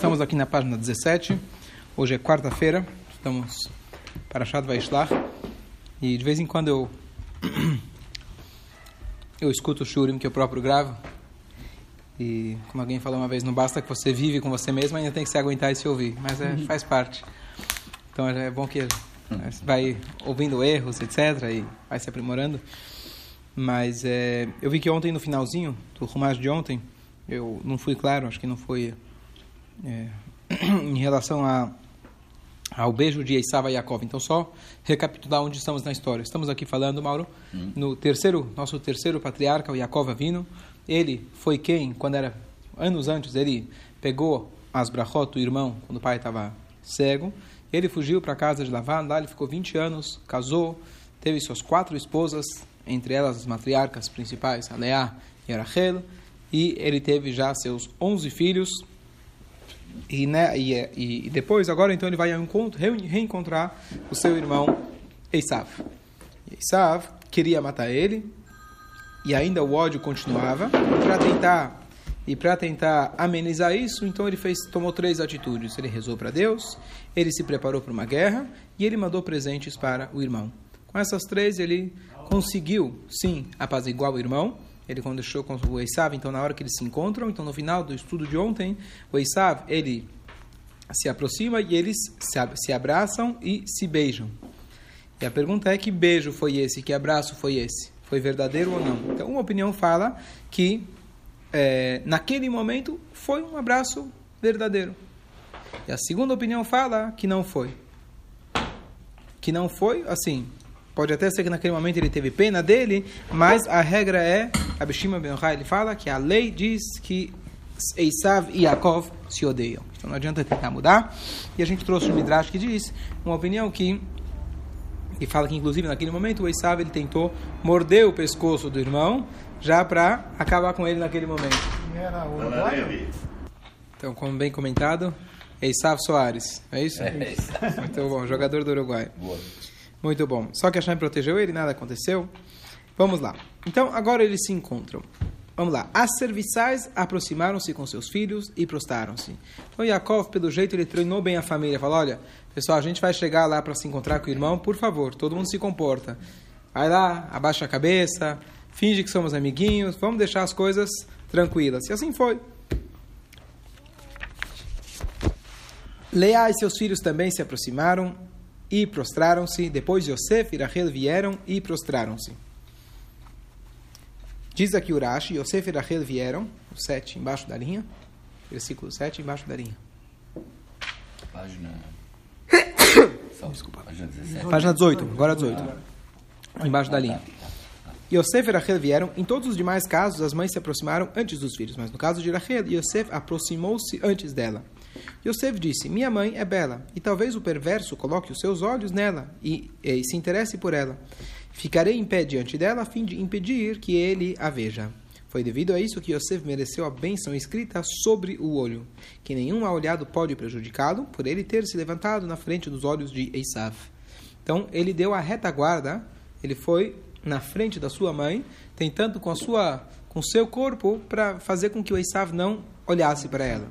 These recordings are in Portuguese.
Estamos aqui na página 17. Hoje é quarta-feira. Estamos para Shad Vaishlach. E de vez em quando eu eu escuto o Shurim que eu próprio gravo. E como alguém falou uma vez, não basta que você vive com você mesmo, ainda tem que se aguentar e se ouvir. Mas é, faz parte. Então é bom que vai ouvindo erros, etc. E vai se aprimorando. Mas é, eu vi que ontem, no finalzinho do Rumash de ontem, eu não fui claro, acho que não foi é, em relação a, ao beijo de Esav e Yaakov. Então, só recapitular onde estamos na história. Estamos aqui falando, Mauro, hum. no terceiro, nosso terceiro patriarca, o Yaakov Avino. Ele foi quem, quando era anos antes, ele pegou as brachot, o irmão, quando o pai estava cego. Ele fugiu para a casa de Lavan, lá ele ficou 20 anos, casou, teve suas quatro esposas, entre elas as matriarcas principais, a Leá e a Rachel, e ele teve já seus 11 filhos, e, né, e, e, depois, agora, então, ele vai reencontrar o seu irmão Esav. Esav queria matar ele, e ainda o ódio continuava. Para tentar e para tentar amenizar isso, então ele fez, tomou três atitudes. Ele rezou para Deus, ele se preparou para uma guerra e ele mandou presentes para o irmão. Com essas três, ele conseguiu, sim, apaziguar o irmão ele quando deixou com o Esav, então na hora que eles se encontram, então no final do estudo de ontem, o Esav, ele se aproxima e eles se abraçam e se beijam. E a pergunta é que beijo foi esse, que abraço foi esse? Foi verdadeiro ou não? Então uma opinião fala que é, naquele momento foi um abraço verdadeiro. E a segunda opinião fala que não foi. Que não foi, assim, Pode até ser que naquele momento ele teve pena dele, mas a regra é, Abishima Ben ele fala que a lei diz que Esav e Yaakov se odeiam. Então não adianta tentar mudar. E a gente trouxe o Midrash que diz uma opinião que e fala que inclusive naquele momento o Esav ele tentou morder o pescoço do irmão já para acabar com ele naquele momento. Então, como bem comentado, Esav Soares, é isso? É, é Muito bom, jogador do Uruguai. Boa. Muito bom. Só que a Hashem protegeu ele, nada aconteceu. Vamos lá. Então, agora eles se encontram. Vamos lá. As serviçais aproximaram-se com seus filhos e prostaram-se. Então, Yaakov, pelo jeito, ele treinou bem a família. Falou, olha, pessoal, a gente vai chegar lá para se encontrar com o irmão. Por favor, todo mundo se comporta. Vai lá, abaixa a cabeça, finge que somos amiguinhos. Vamos deixar as coisas tranquilas. E assim foi. Leá e seus filhos também se aproximaram e prostraram-se. Depois Yosef e Rachel vieram e prostraram-se. Diz aqui Urashi, Yosef e Rachel vieram, o 7 embaixo da linha, versículo 7 embaixo da linha. Página... Desculpa. Página 17. Página 18, agora 18. Embaixo da linha. Yosef e Rachel vieram. Em todos os demais casos, as mães se aproximaram antes dos filhos. Mas no caso de Rachel, Yosef aproximou-se antes dela. Yosef disse: Minha mãe é bela, e talvez o perverso coloque os seus olhos nela e, e se interesse por ela. Ficarei em pé diante dela a fim de impedir que ele a veja. Foi devido a isso que Yosef mereceu a bênção escrita sobre o olho, que nenhum olhado pode prejudicá-lo, por ele ter se levantado na frente dos olhos de Esav. Então, ele deu a retaguarda, ele foi na frente da sua mãe, tentando com a sua com seu corpo para fazer com que o Esav não olhasse para ela.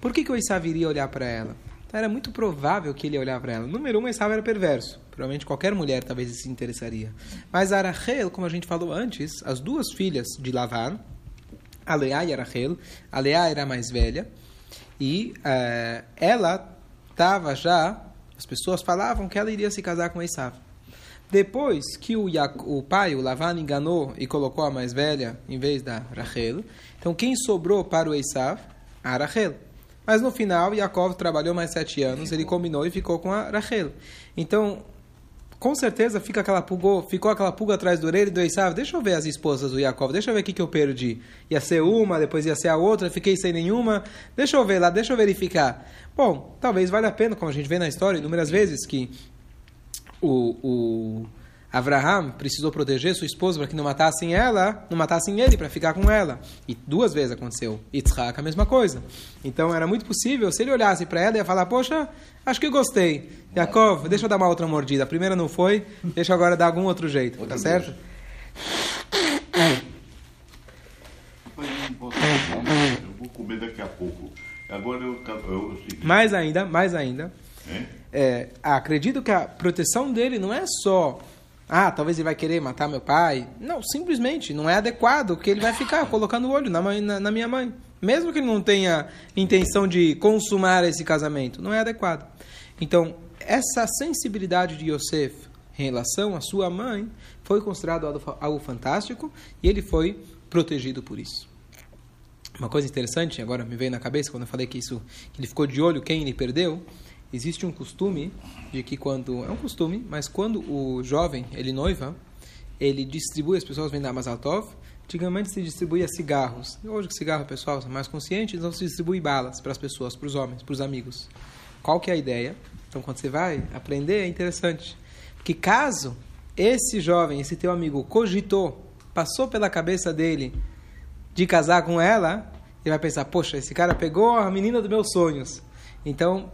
Por que, que o Esav iria olhar para ela? Então, era muito provável que ele olhar para ela. Número um, Esav era perverso. Provavelmente qualquer mulher talvez se interessaria. Mas a como a gente falou antes, as duas filhas de Lavan, a e a Rachel, era a mais velha, e uh, ela estava já, as pessoas falavam que ela iria se casar com Esav. Depois que o, o pai, o Lavan, enganou e colocou a mais velha em vez da Rachel, então quem sobrou para o Esav? A Rachel. Mas no final, Yaakov trabalhou mais sete anos, ele combinou e ficou com a Rachel. Então, com certeza fica aquela pulga, ficou aquela pulga atrás do orelha e do Esav. Deixa eu ver as esposas do Yaakov, deixa eu ver o que, que eu perdi. Ia ser uma, depois ia ser a outra, fiquei sem nenhuma. Deixa eu ver lá, deixa eu verificar. Bom, talvez valha a pena, como a gente vê na história inúmeras vezes, que o, o Abraham precisou proteger sua esposa para que não matassem ela, não matassem ele para ficar com ela. E duas vezes aconteceu. Yitzhak, a mesma coisa. Então era muito possível, se ele olhasse para ela, ia falar: Poxa, acho que gostei. Yaakov, deixa eu dar uma outra mordida. A primeira não foi, deixa eu agora dar algum outro jeito. Tá outro tá certo? Eu vou comer daqui a pouco. Agora eu Mais ainda, mais ainda. É, acredito que a proteção dele não é só ah, talvez ele vai querer matar meu pai. Não, simplesmente não é adequado que ele vai ficar colocando o olho na, mãe, na, na minha mãe. Mesmo que ele não tenha intenção de consumar esse casamento, não é adequado. Então, essa sensibilidade de Yosef em relação à sua mãe foi considerado algo, fantástico e ele foi protegido por isso. Uma coisa interessante, agora me veio na cabeça quando eu falei que isso, que ele ficou de olho quem ele perdeu. Existe um costume de que quando é um costume, mas quando o jovem ele noiva, ele distribui as pessoas vêm da Mazaltov. Antigamente se distribuía cigarros. Hoje que cigarro pessoal são mais conscientes, então se distribui balas para as pessoas, para os homens, para os amigos. Qual que é a ideia? Então quando você vai aprender é interessante, que caso esse jovem, esse teu amigo cogitou, passou pela cabeça dele de casar com ela, ele vai pensar: poxa, esse cara pegou a menina dos meus sonhos. Então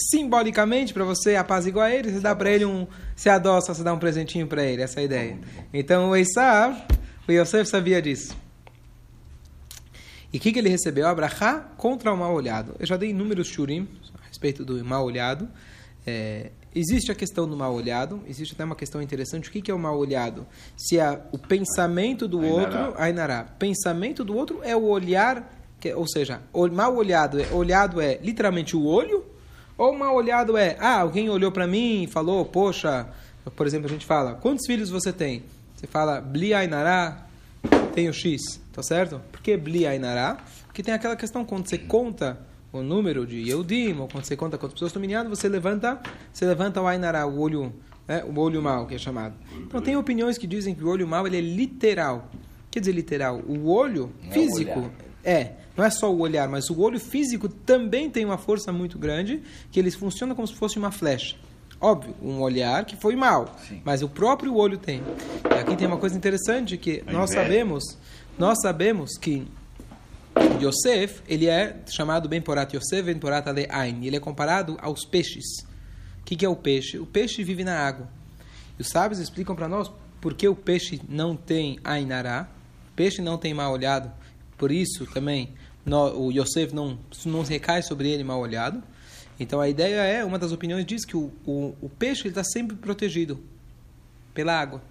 simbolicamente, para você apaziguar ele, você dá para ele um. Se adoça, você dá um presentinho para ele, essa é a ideia. Então o Esav, o Yosef sabia disso. E o que, que ele recebeu? Abrahá contra o mal olhado. Eu já dei inúmeros shurim a respeito do mal olhado. É, existe a questão do mal olhado, existe até uma questão interessante. O que, que é o mal olhado? Se é o pensamento do Ainará. outro, Ainará. Pensamento do outro é o olhar, que, ou seja, o mal olhado, é, olhado é literalmente o olho ou mal olhado é, ah, alguém olhou para mim e falou, poxa, por exemplo, a gente fala, quantos filhos você tem? Você fala, Bli Ainará, tenho X, tá certo? Por que Bli Ainará? Porque tem aquela questão, quando você conta o número de Yehudim, ou quando você conta quantas pessoas estão miniando, você levanta, você levanta o Ainará, o olho, né, o olho mal, que é chamado. Então tem opiniões que dizem que o olho mal ele é literal. Quer dizer literal? O olho físico é, não é só o olhar, mas o olho físico também tem uma força muito grande, que eles funcionam como se fosse uma flecha. Óbvio, um olhar que foi mal, Sim. mas o próprio olho tem. E aqui tem uma coisa interessante que nós sabemos, nós sabemos que Yosef, ele é chamado Ben Porat Yosef, Ben Porat Ale'ain. Ele é comparado aos peixes. O que, que é o peixe? O peixe vive na água. E os sábios explicam para nós por que o peixe não tem Ainará, peixe não tem mal olhado, por isso também o Yosef não, não recai sobre ele mal olhado. Então a ideia é, uma das opiniões diz que o, o, o peixe está sempre protegido pela água.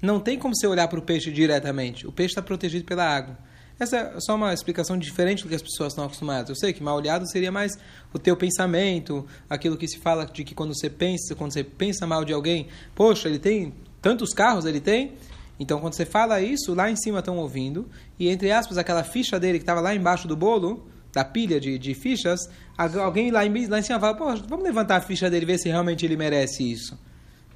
Não tem como você olhar para o peixe diretamente. O peixe está protegido pela água. Essa é só uma explicação diferente do que as pessoas estão acostumadas. Eu sei que mal olhado seria mais o teu pensamento, aquilo que se fala de que quando você pensa, quando você pensa mal de alguém, poxa, ele tem tantos carros, ele tem, então, quando você fala isso, lá em cima estão ouvindo, e entre aspas, aquela ficha dele que estava lá embaixo do bolo, da pilha de, de fichas, alguém lá em, lá em cima fala: Pô, vamos levantar a ficha dele e ver se realmente ele merece isso.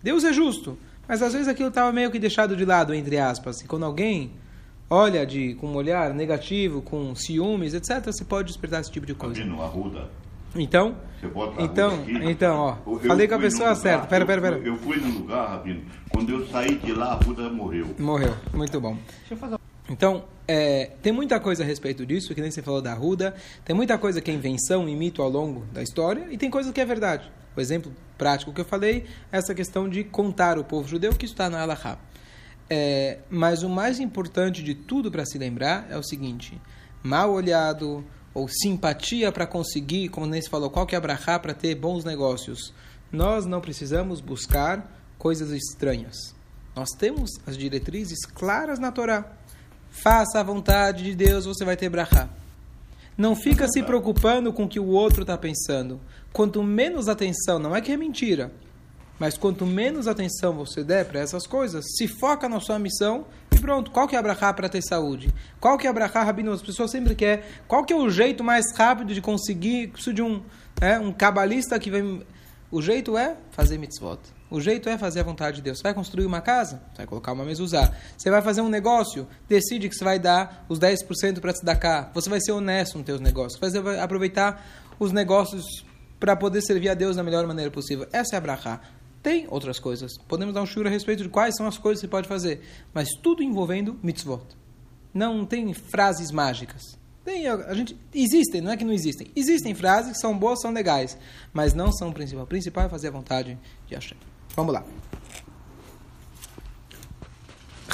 Deus é justo, mas às vezes aquilo estava meio que deixado de lado, entre aspas. E quando alguém olha de, com um olhar negativo, com ciúmes, etc., você pode despertar esse tipo de coisa. Continua, Arruda. Então, então, então, ó, eu falei com a pessoa lugar, certa. Pera, pera, pera. Eu fui no lugar, Rabino, quando eu saí de lá, a Buda morreu. Morreu, muito bom. Então, é, tem muita coisa a respeito disso, que nem você falou da Ruda, tem muita coisa que é invenção e mito ao longo da história, e tem coisa que é verdade. O exemplo prático que eu falei é essa questão de contar o povo judeu, que está na Alahá. É, mas o mais importante de tudo para se lembrar é o seguinte: mal olhado, ou simpatia para conseguir, como nem se falou, qual que é a brachá para ter bons negócios. Nós não precisamos buscar coisas estranhas. Nós temos as diretrizes claras na Torá. Faça a vontade de Deus, você vai ter brachá. Não fica se preocupando com o que o outro está pensando. Quanto menos atenção, não é que é mentira, mas quanto menos atenção você der para essas coisas, se foca na sua missão e pronto. Qual que é a para ter saúde? Qual que é a Rabino? As pessoas sempre querem. Qual que é o jeito mais rápido de conseguir? Preciso de um, é, um cabalista que vem... O jeito é fazer mitzvot. O jeito é fazer a vontade de Deus. Você vai construir uma casa? Você vai colocar uma mezuzá. Você vai fazer um negócio? Decide que você vai dar os 10% para se dar cá. Você vai ser honesto nos seus negócios. Você vai aproveitar os negócios para poder servir a Deus da melhor maneira possível. Essa é a. Tem outras coisas. Podemos dar um shur a respeito de quais são as coisas que você pode fazer. Mas tudo envolvendo mitzvot. Não tem frases mágicas. Tem, a gente, existem, não é que não existem. Existem frases que são boas, são legais. Mas não são o principal. O principal é fazer a vontade de Hashem. Vamos lá.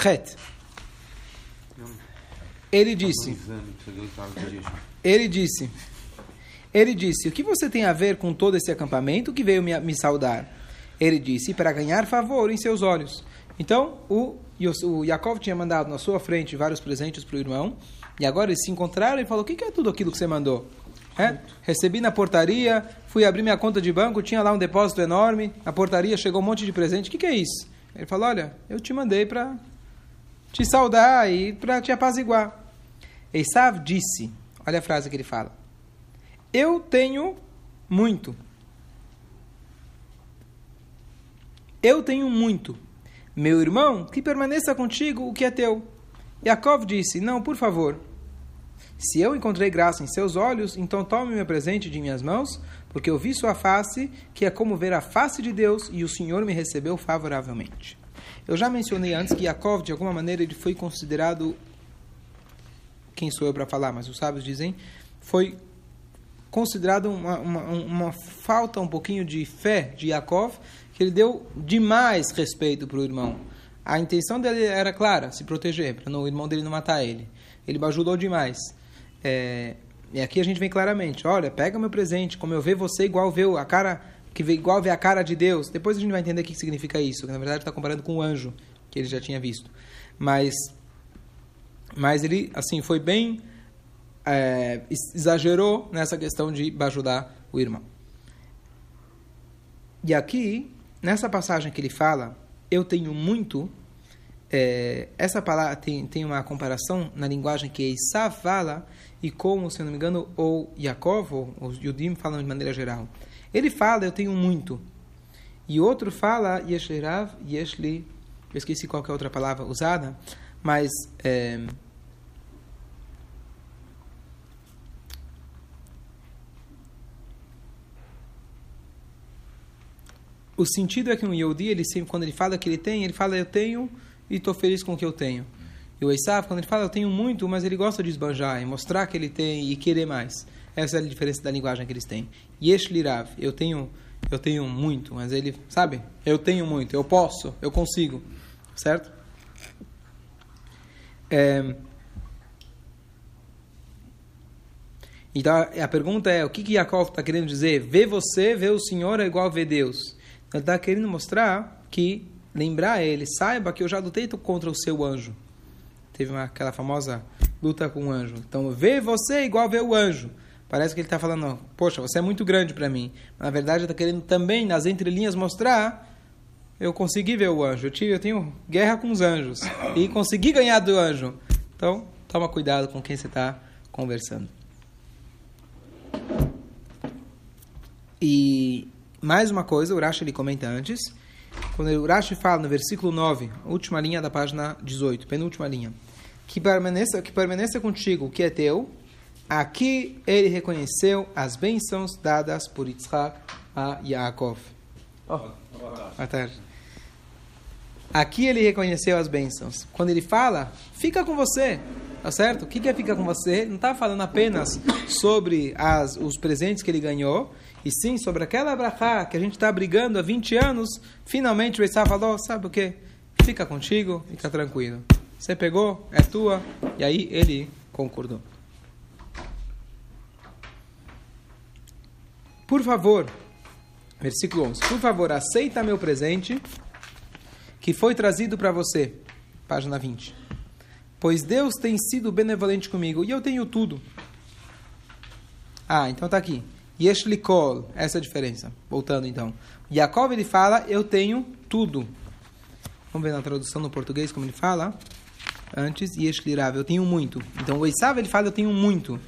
Het. Ele disse. Ele disse. Ele disse: O que você tem a ver com todo esse acampamento que veio me, me saudar? Ele disse: Para ganhar favor em seus olhos. Então, o, o Yaakov tinha mandado na sua frente vários presentes para o irmão. E agora eles se encontraram e falou: O que é tudo aquilo que você mandou? É? Recebi na portaria, fui abrir minha conta de banco, tinha lá um depósito enorme. Na portaria chegou um monte de presente. O que, que é isso? Ele falou: Olha, eu te mandei para te saudar e para te apaziguar. Esav disse: Olha a frase que ele fala. Eu tenho muito. Eu tenho muito. Meu irmão, que permaneça contigo o que é teu. Yaakov disse: Não, por favor. Se eu encontrei graça em seus olhos, então tome meu presente de minhas mãos, porque eu vi sua face, que é como ver a face de Deus, e o Senhor me recebeu favoravelmente. Eu já mencionei antes que Yaakov, de alguma maneira, ele foi considerado. Quem sou eu para falar? Mas os sábios dizem, foi considerado uma, uma, uma, falta um pouquinho de fé de Yaakov, que ele deu demais respeito para o irmão. A intenção dele era clara, se proteger, para o irmão dele não matar ele. Ele ajudou demais. É, e aqui a gente vem claramente, olha, pega meu presente, como eu ver você igual vê a cara, que vê igual vê a cara de Deus. Depois a gente vai entender o que significa isso, que na verdade está comparando com o anjo que ele já tinha visto. Mas, mas ele, assim, foi bem é, exagerou nessa questão de ajudar o irmão. E aqui, nessa passagem que ele fala, eu tenho muito, é, essa palavra tem, tem uma comparação na linguagem que Esav fala e como, se eu não me engano, ou Yaakov, ou os Yudim falam de maneira geral. Ele fala, eu tenho muito. E outro fala, Yesherav, Yeshli, eu esqueci qual é a outra palavra usada, mas... É, o sentido é que um Yehudi, ele sempre, quando ele fala que ele tem, ele fala eu tenho e estou feliz com o que eu tenho. E o Esav, quando ele fala eu tenho muito, mas ele gosta de esbanjar e mostrar que ele tem e querer mais. Essa é a diferença da linguagem que eles têm. Yesh lirav, eu tenho, eu tenho muito, mas ele, sabe? Eu tenho muito, eu posso, eu consigo. Certo? É... Então a pergunta é: o que, que Yaakov está querendo dizer? Vê você, vê o Senhor é igual ver Deus. Ele está querendo mostrar que, lembrar ele, saiba que eu já lutei contra o seu anjo. Teve uma, aquela famosa luta com o anjo. Então, vê você igual vê o anjo. Parece que ele está falando, poxa, você é muito grande para mim. Na verdade, ele está querendo também, nas entrelinhas, mostrar eu consegui ver o anjo. Eu, tive, eu tenho guerra com os anjos. E consegui ganhar do anjo. Então, toma cuidado com quem você está conversando. E mais uma coisa, o Urashi ele comenta antes, quando o Urashi fala no versículo 9, última linha da página 18, penúltima linha, que permaneça, que permaneça contigo o que é teu, aqui ele reconheceu as bênçãos dadas por Yitzhak a Yaakov. Oh, boa tarde. Aqui ele reconheceu as bênçãos. Quando ele fala, fica com você. Tá certo? O que é fica com você? Não está falando apenas sobre as, os presentes que ele ganhou, e sim, sobre aquela brachá que a gente está brigando há 20 anos, finalmente o Esaú falou, sabe o que? Fica contigo, fica tranquilo. Você pegou, é tua. E aí ele concordou. Por favor, versículo 11. Por favor, aceita meu presente que foi trazido para você. Página 20. Pois Deus tem sido benevolente comigo e eu tenho tudo. Ah, então tá aqui. Yeshlikol, essa é a diferença. Voltando então. Yaakov ele fala, eu tenho tudo. Vamos ver na tradução no português como ele fala. Antes, Yeshlirav, eu tenho muito. Então o Esav ele fala, eu tenho muito.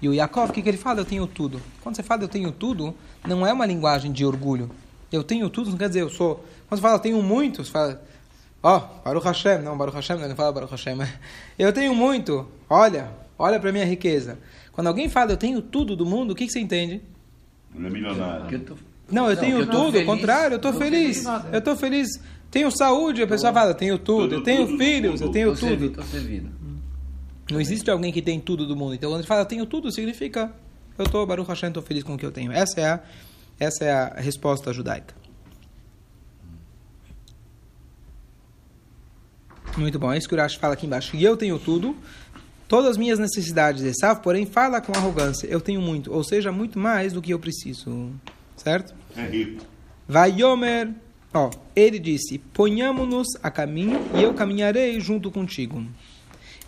E o Yaakov, o que, que ele fala? Eu tenho tudo. Quando você fala eu tenho tudo, não é uma linguagem de orgulho. Eu tenho tudo, não quer dizer eu sou. Quando você fala eu tenho muito, você fala, ó, oh, Baruch Hashem. Não, Baruch Hashem, não fala Baruch Hashem. Eu tenho muito. Olha, olha para minha riqueza. Quando alguém fala eu tenho tudo do mundo, o que, que você entende? Ele é milionário. Não, eu tenho tudo, ao contrário, eu estou feliz. feliz. Eu estou feliz. Tenho saúde, a pessoa fala, eu tenho tudo, eu tenho filhos, eu tenho tudo. Estou servido. Não existe alguém que tem tudo do mundo. Então, quando ele fala, eu tenho tudo, significa, eu estou, Baruch Hashem, estou feliz com o que eu tenho. Essa é a, essa é a resposta judaica. Muito bom, é isso que o Urash fala aqui embaixo. E eu tenho tudo, todas as minhas necessidades. Esav, porém, fala com arrogância. Eu tenho muito, ou seja, muito mais do que eu preciso. Certo? É rico. Vai Yomer, ó, ele disse: Ponhamo-nos a caminho e eu caminharei junto contigo.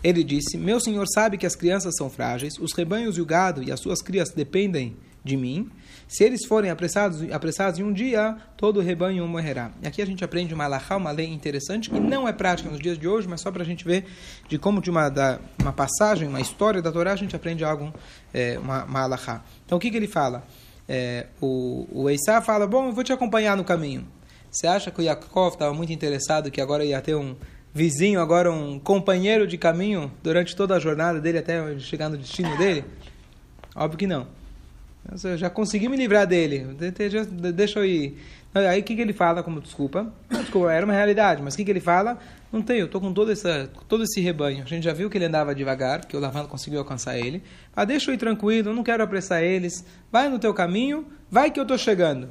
Ele disse: Meu senhor sabe que as crianças são frágeis, os rebanhos e o gado e as suas crias dependem de mim. Se eles forem apressados, apressados em um dia, todo o rebanho morrerá. E aqui a gente aprende uma alahá, uma lei interessante, que não é prática nos dias de hoje, mas só para a gente ver de como de uma, da, uma passagem, uma história da Torá, a gente aprende algo, é, uma, uma alahá. Então o que, que ele fala? É, o, o Eissá fala, bom, eu vou te acompanhar no caminho. Você acha que o Yaakov estava muito interessado que agora ia ter um vizinho, agora um companheiro de caminho durante toda a jornada dele até chegar no destino dele? Óbvio que não. Eu já consegui me livrar dele. Deixa eu ir. Aí o que, que ele fala como desculpa? Desculpa, era uma realidade, mas o que, que ele fala? Não tenho, eu estou com todo, essa, todo esse rebanho. A gente já viu que ele andava devagar, porque o Lavando conseguiu alcançar ele. Ah, deixa eu ir tranquilo, eu não quero apressar eles. Vai no teu caminho, vai que eu estou chegando.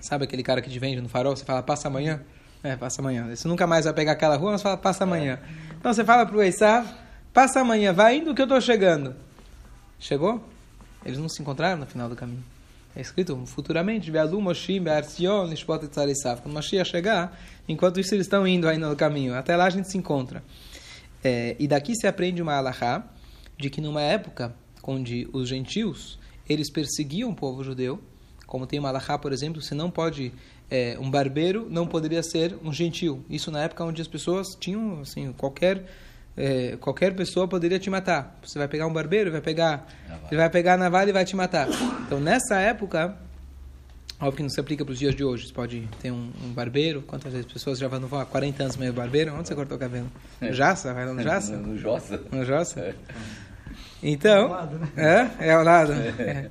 Sabe aquele cara que te vende no farol? Você fala, passa amanhã? É, passa amanhã. Você nunca mais vai pegar aquela rua, mas fala, passa amanhã. Então você fala para o passa amanhã, vai indo que eu estou chegando. Chegou? Eles não se encontraram no final do caminho. É escrito futuramente, Be'alu Moshim Be'arzion Nishpot Tzarisav. Quando Mashiach chegar, enquanto isso eles estão indo ainda no caminho. Até lá a gente se encontra. É, e daqui se aprende uma alahá de que numa época onde os gentios eles perseguiam o povo judeu, como tem uma alahá, por exemplo, você não pode é, um barbeiro não poderia ser um gentil. Isso na época onde as pessoas tinham assim qualquer é, qualquer pessoa poderia te matar. Você vai pegar um barbeiro, vai pegar, ele vai pegar a navalha e vai te matar. Então nessa época, óbvio que não se aplica para os dias de hoje. Você pode ter um, um barbeiro. Quantas vezes pessoas já vão há 40 anos meio barbeiro? Onde você cortou o cabelo? No Jaça? Vai lá no Jaça? No Jossa. No Jossa? É. Então, lado, né? é, é ao lado. É.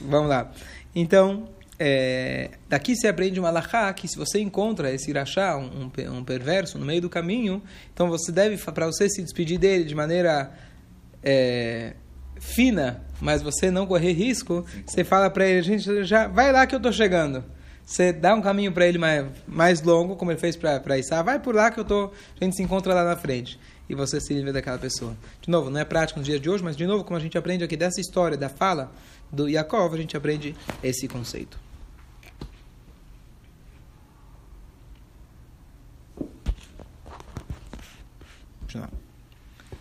Vamos lá. Então, é, daqui se aprende uma alahá que se você encontra esse irachá, um, um, perverso, no meio do caminho, então você deve, para você se despedir dele de maneira é, fina, mas você não correr risco, você fala para ele, gente, já vai lá que eu estou chegando. Você dá um caminho para ele mais, mais longo, como ele fez para Issa, vai por lá que eu tô, a gente se encontra lá na frente. E você se livra daquela pessoa. De novo, não é prático nos dias de hoje, mas de novo, como a gente aprende aqui dessa história, da fala do Yaakov, a gente aprende esse conceito.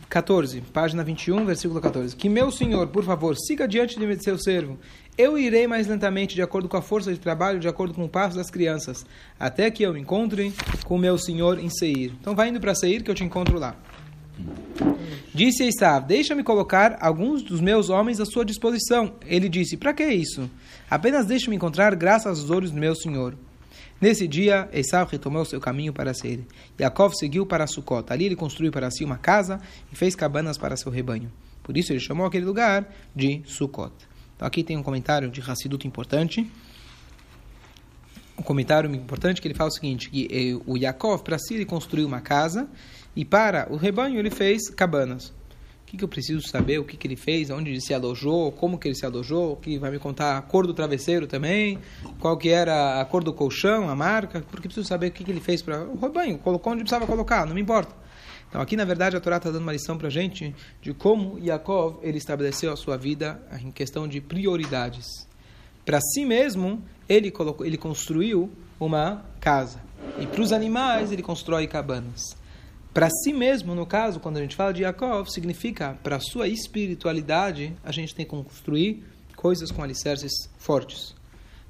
14, página 21, versículo 14. Que meu senhor, por favor, siga diante de seu servo. Eu irei mais lentamente, de acordo com a força de trabalho, de acordo com o passo das crianças, até que eu encontre com meu senhor em Seir. Então vai indo para Seir que eu te encontro lá. Disse Esav, deixa-me colocar alguns dos meus homens à sua disposição. Ele disse, para que isso? Apenas deixe-me encontrar graças aos olhos do meu senhor. Nesse dia, Esav retomou seu caminho para Seir. Yaakov seguiu para Sucot. Ali ele construiu para si uma casa e fez cabanas para seu rebanho. Por isso ele chamou aquele lugar de Sucot. Então aqui tem um comentário de Hassidut importante. Um comentário importante que ele fala o seguinte, que eh, o Yaakov, para si, ele construiu uma casa e para o rebanho ele fez cabanas que, que eu preciso saber, o que, que ele fez, onde ele se alojou, como que ele se alojou, que vai me contar a cor do travesseiro também, qual que era a cor do colchão, a marca, porque preciso saber o que, que ele fez para o rebanho, colocou onde precisava colocar, não me importa. Então aqui na verdade a Torá está dando uma lição para a gente de como Yaakov ele estabeleceu a sua vida em questão de prioridades. Para si mesmo ele colocou, ele construiu uma casa. E para os animais ele constrói cabanas. Para si mesmo, no caso, quando a gente fala de Yaakov, significa para a sua espiritualidade, a gente tem que construir coisas com alicerces fortes.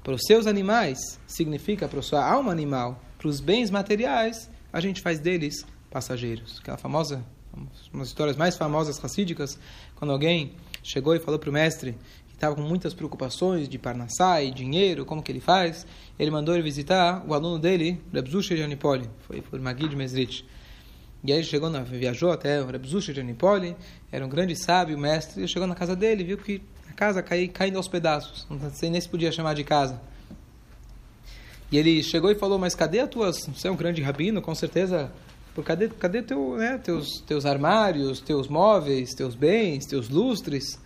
Para os seus animais, significa para a sua alma animal, para os bens materiais, a gente faz deles passageiros. Aquela famosa, uma das histórias mais famosas racídicas, quando alguém chegou e falou para o mestre que estava com muitas preocupações de Parnassá e dinheiro, como que ele faz, ele mandou ele visitar o aluno dele, Reb Zusha de Anipoli, foi por Magui de Mesrit. E aí ele chegou, na, viajou até o Rebzusha de Anipoli, era um grande sábio, mestre, ele chegou na casa dele viu que a casa cai, caindo aos pedaços, não sei nem se podia chamar de casa. E ele chegou e falou, mas cadê as tuas... Você é um grande rabino, com certeza... Por cadê, cadê teu, né, teus, teus armários, teus móveis, teus bens, teus lustres?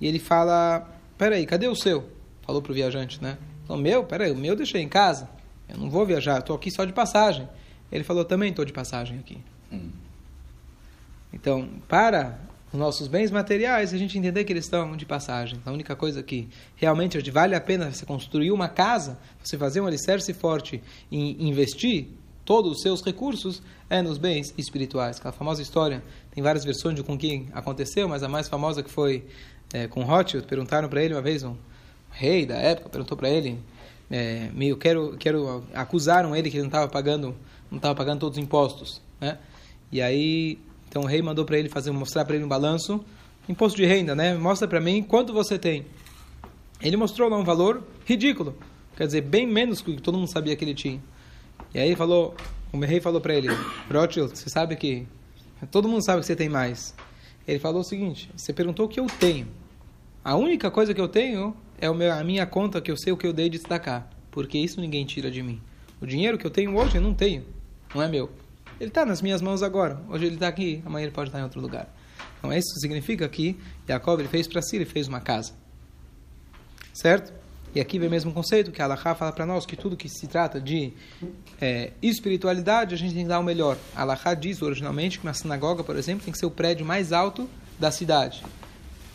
E ele fala, peraí, cadê o seu? Falou para o viajante, né? O meu? Peraí, o meu eu deixei em casa. Eu não vou viajar, estou aqui só de passagem. Ele falou, também estou de passagem aqui. Hum. Então, para os nossos bens materiais, a gente entender que eles estão de passagem. A única coisa que realmente vale a pena você construir uma casa, você fazer um alicerce forte e investir todos os seus recursos é nos bens espirituais. Aquela famosa história, tem várias versões de com quem aconteceu, mas a mais famosa que foi é, com Rothschild, perguntaram para ele uma vez, um rei da época perguntou para ele, é, meio quero quero acusaram ele que ele não estava pagando não estava pagando todos os impostos, né? E aí então o rei mandou para ele fazer mostrar para ele um balanço, imposto de renda, né? Mostra para mim quanto você tem. Ele mostrou lá um valor ridículo, quer dizer bem menos do que todo mundo sabia que ele tinha. E aí falou, o rei falou para ele, Rothschild, você sabe que todo mundo sabe que você tem mais. Ele falou o seguinte: você perguntou o que eu tenho. A única coisa que eu tenho é a minha conta que eu sei o que eu dei de destacar, porque isso ninguém tira de mim. O dinheiro que eu tenho hoje eu não tenho, não é meu. Ele está nas minhas mãos agora. Hoje ele está aqui, amanhã ele pode estar em outro lugar. Então isso significa que Jacob ele fez para si, ele fez uma casa. Certo? E aqui vem o mesmo conceito que a fala para nós que tudo que se trata de é, espiritualidade, a gente tem que dar o melhor. A diz originalmente que uma sinagoga, por exemplo, tem que ser o prédio mais alto da cidade.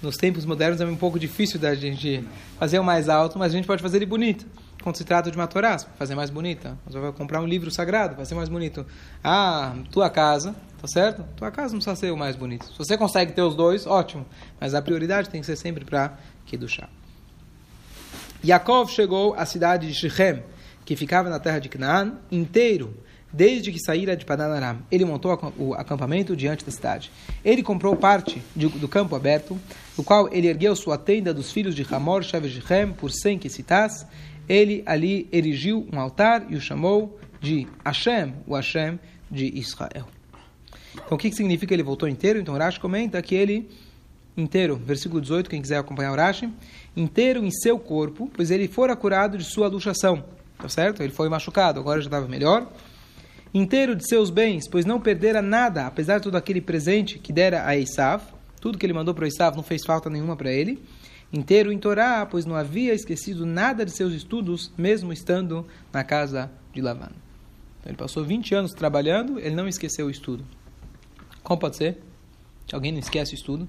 Nos tempos modernos é um pouco difícil da gente fazer o mais alto, mas a gente pode fazer ele bonito. Quando se trata de uma Torá, fazer mais bonita. Você vai comprar um livro sagrado, vai ser mais bonito. Ah, tua casa, tá certo? Tua casa não precisa ser o mais bonito. Se você consegue ter os dois, ótimo. Mas a prioridade tem que ser sempre para Kedushá. Yaakov chegou à cidade de Shechem, que ficava na terra de Canaã, inteiro, desde que saíra de Padanaram. Ele montou o acampamento diante da cidade. Ele comprou parte de, do campo aberto, do qual ele ergueu sua tenda dos filhos de Hamor, Shev Shechem, por cem quicitas. Ele ali erigiu um altar e o chamou de Hashem, o Hashem de Israel. Então, o que, que significa ele voltou inteiro? Então, Rashi comenta que ele inteiro, versículo 18, quem quiser acompanhar o Rashi, inteiro em seu corpo, pois ele fora curado de sua luxação. Tá certo? Ele foi machucado, agora já estava melhor. Inteiro de seus bens, pois não perdera nada, apesar de todo aquele presente que dera a Esav. Tudo que ele mandou para Esav não fez falta nenhuma para ele. Inteiro em Torá, pois não havia esquecido nada de seus estudos, mesmo estando na casa de Lavan. Então, ele passou 20 anos trabalhando, ele não esqueceu o estudo. Como pode ser? Que alguém não esquece o estudo?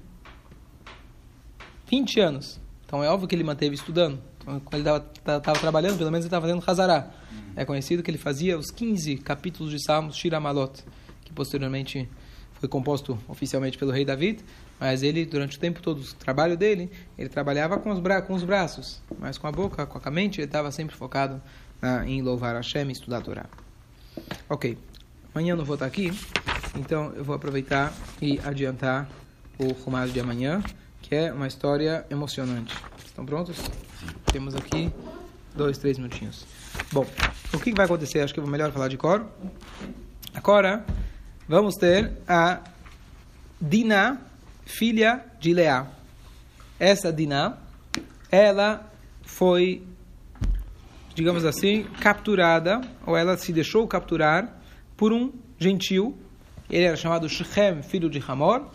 20 anos. Então é óbvio que ele manteve estudando. Então, quando ele estava trabalhando, pelo menos ele estava fazendo Hazará. É conhecido que ele fazia os 15 capítulos de Salmos Shiramalot, que posteriormente foi composto oficialmente pelo rei David, mas ele, durante o tempo todo do trabalho dele, ele trabalhava com os, bra com os braços, mas com a boca, com a mente, ele estava sempre focado na, em louvar Hashem e estudar a Torá. Ok, amanhã eu não vou estar aqui, então eu vou aproveitar e adiantar o Rumário de amanhã que é uma história emocionante. Estão prontos? Temos aqui dois, três minutinhos. Bom, o que vai acontecer? Acho que é melhor falar de cor. Agora, vamos ter a Diná, filha de Leá. Essa Diná, ela foi, digamos assim, capturada, ou ela se deixou capturar por um gentil. Ele era chamado Shechem, filho de Hamor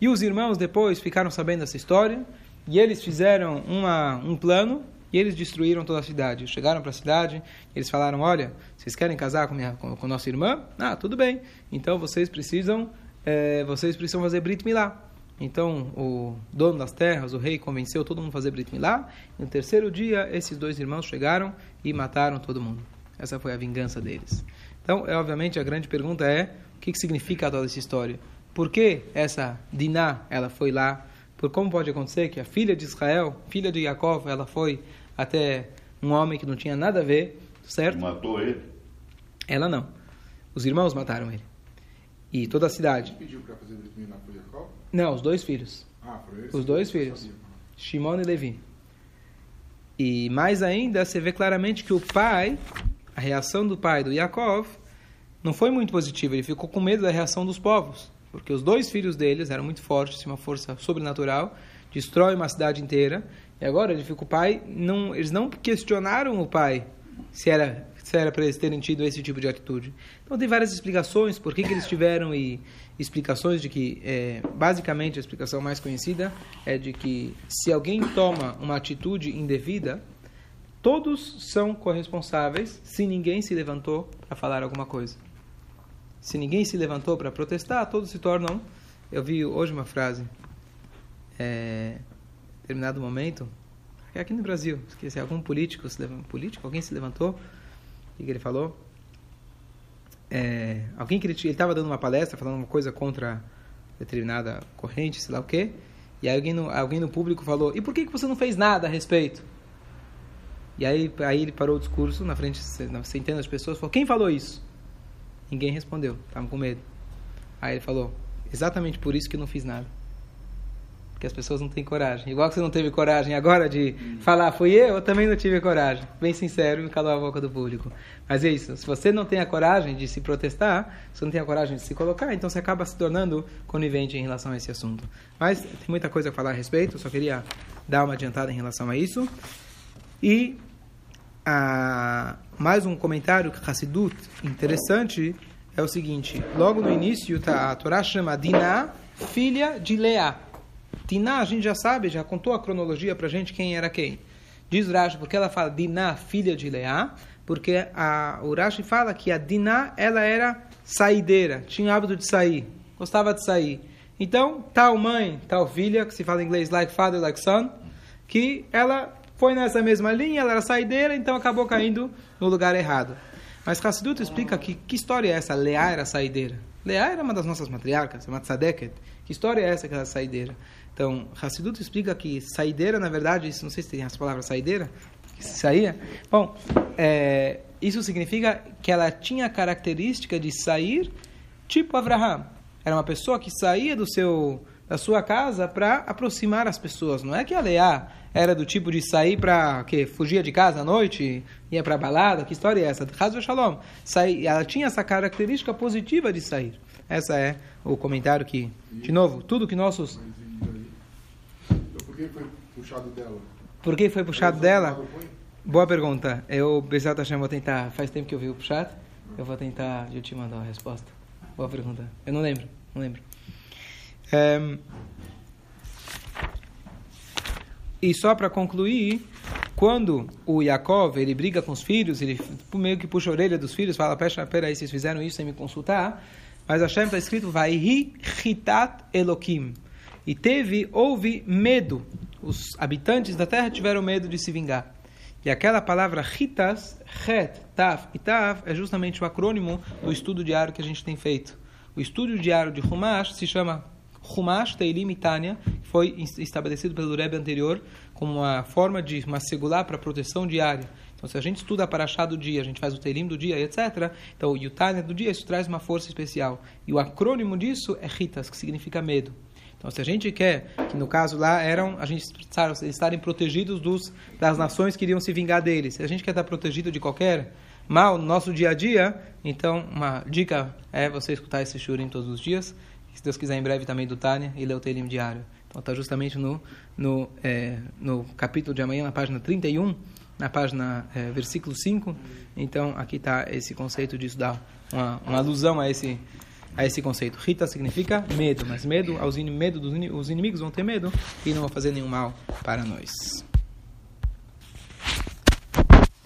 e os irmãos depois ficaram sabendo dessa história e eles fizeram uma, um plano e eles destruíram toda a cidade. Chegaram para a cidade, eles falaram: Olha, vocês querem casar com, minha, com, com nossa irmã? Ah, tudo bem. Então vocês precisam, é, vocês precisam fazer Brit Milá. Então o dono das terras, o rei, convenceu todo mundo a fazer Brit Milá. No terceiro dia, esses dois irmãos chegaram e mataram todo mundo. Essa foi a vingança deles. Então, é, obviamente, a grande pergunta é: o que, que significa toda essa história? Por que essa Diná, ela foi lá? Por como pode acontecer que a filha de Israel, filha de Jacob, ela foi até um homem que não tinha nada a ver, certo? Matou ele? Ela não. Os irmãos mataram ele. E toda a cidade. pediu para fazer Brit por? Não, os dois filhos. Ah, eles? Os dois filhos. Shimon e Levi. E mais ainda, você vê claramente que o pai, a reação do pai do Yaakov, não foi muito positiva. Ele ficou com medo da reação dos povos porque os dois filhos deles eram muito fortes, uma força sobrenatural, destrói uma cidade inteira. E agora ele fica o pai, não, eles não questionaram o pai se era se era para eles terem tido esse tipo de atitude. Então tem várias explicações por que, que eles tiveram e explicações de que é, basicamente a explicação mais conhecida é de que se alguém toma uma atitude indevida, todos são corresponsáveis se ninguém se levantou para falar alguma coisa se ninguém se levantou para protestar, todos se tornam Eu vi hoje uma frase, é, em determinado momento, é aqui no Brasil, esqueci, algum político, se levantou, político, alguém se levantou, o que ele falou? É, alguém que ele estava dando uma palestra, falando uma coisa contra determinada corrente, sei lá o quê, e aí alguém no, alguém no público falou, e por que, que você não fez nada a respeito? E aí, aí ele parou o discurso na frente de centenas de pessoas, falou, quem falou isso? Ninguém respondeu, estavam com medo. Aí ele falou, exatamente por isso que eu não fiz nada. Porque as pessoas não têm coragem. Igual que você não teve coragem agora de falar, fui eu, eu também não tive coragem. Bem sincero, me calou a boca do público. Mas é isso, se você não tem a coragem de se protestar, se você não tem a coragem de se colocar, então você acaba se tornando conivente em relação a esse assunto. Mas tem muita coisa a falar a respeito, só queria dar uma adiantada em relação a isso. E ah, mais um comentário que Hassidut interessante é o seguinte: logo no início tá, a Torá chama Diná, filha de Leá. Diná, a gente já sabe, já contou a cronologia para gente quem era quem. Diz Rashi, porque ela fala Diná, filha de Leá, porque a, o Rashi fala que a Diná ela era saideira, tinha hábito de sair, gostava de sair. Então, tal mãe, tal filha, que se fala em inglês like father, like son, que ela foi nessa mesma linha, ela era saideira, então acabou caindo no lugar errado. Mas Hassidut explica que, que história é essa? Leá era saideira. Leá era uma das nossas matriarcas, uma tzadeket. Que história é essa que ela é saideira? Então, Hassidut explica que saideira, na verdade, isso, não sei se tem as palavras saideira, que saía. Bom, é, isso significa que ela tinha a característica de sair tipo Abraham. Era uma pessoa que saía do seu da sua casa para aproximar as pessoas. Não é que a Leá era do tipo de sair para que fugia de casa à noite, ia para balada. Que história é essa? Hazu Shalom. Sair, ela tinha essa característica positiva de sair. Essa é o comentário que, de novo, tudo que nossos. Por que foi puxado dela? Por que foi puxado dela? Boa pergunta. Eu, Bezat Hashem, vou tentar. Faz tempo que eu vi o puxado. Eu vou tentar. Eu te mandar a resposta. Boa pergunta. Eu não lembro. Não lembro. Um, e só para concluir, quando o Yaakov ele briga com os filhos, ele meio que puxa a orelha dos filhos, fala: Peraí, vocês fizeram isso sem me consultar. Mas Hashem está escrito: Vai hitat Elokim. E teve, houve medo. Os habitantes da terra tiveram medo de se vingar. E aquela palavra hitas, het, tav e tav, é justamente o acrônimo do estudo diário que a gente tem feito. O estudo diário de Humash se chama Humash Teilim e Tânia, que foi estabelecido pelo Rebbe anterior como uma forma de uma segular para proteção diária. Então, se a gente estuda a Parashá do dia, a gente faz o Teilim do dia, etc., então o Yutânia do dia, isso traz uma força especial. E o acrônimo disso é Ritas, que significa medo. Então, se a gente quer, que no caso lá eram, a gente estarem protegidos dos, das nações que iriam se vingar deles. Se a gente quer estar protegido de qualquer mal no nosso dia a dia, então uma dica é você escutar esse shurim todos os dias se Deus quiser, em breve também do Tânia e ler o Teilim diário. Então está justamente no, no, é, no capítulo de amanhã, na página 31, na página é, versículo 5. Então aqui está esse conceito disso, dá uma, uma alusão a esse, a esse conceito. Rita significa medo, mas medo, aos in, medo dos in, os inimigos vão ter medo e não vão fazer nenhum mal para nós.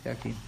Até aqui.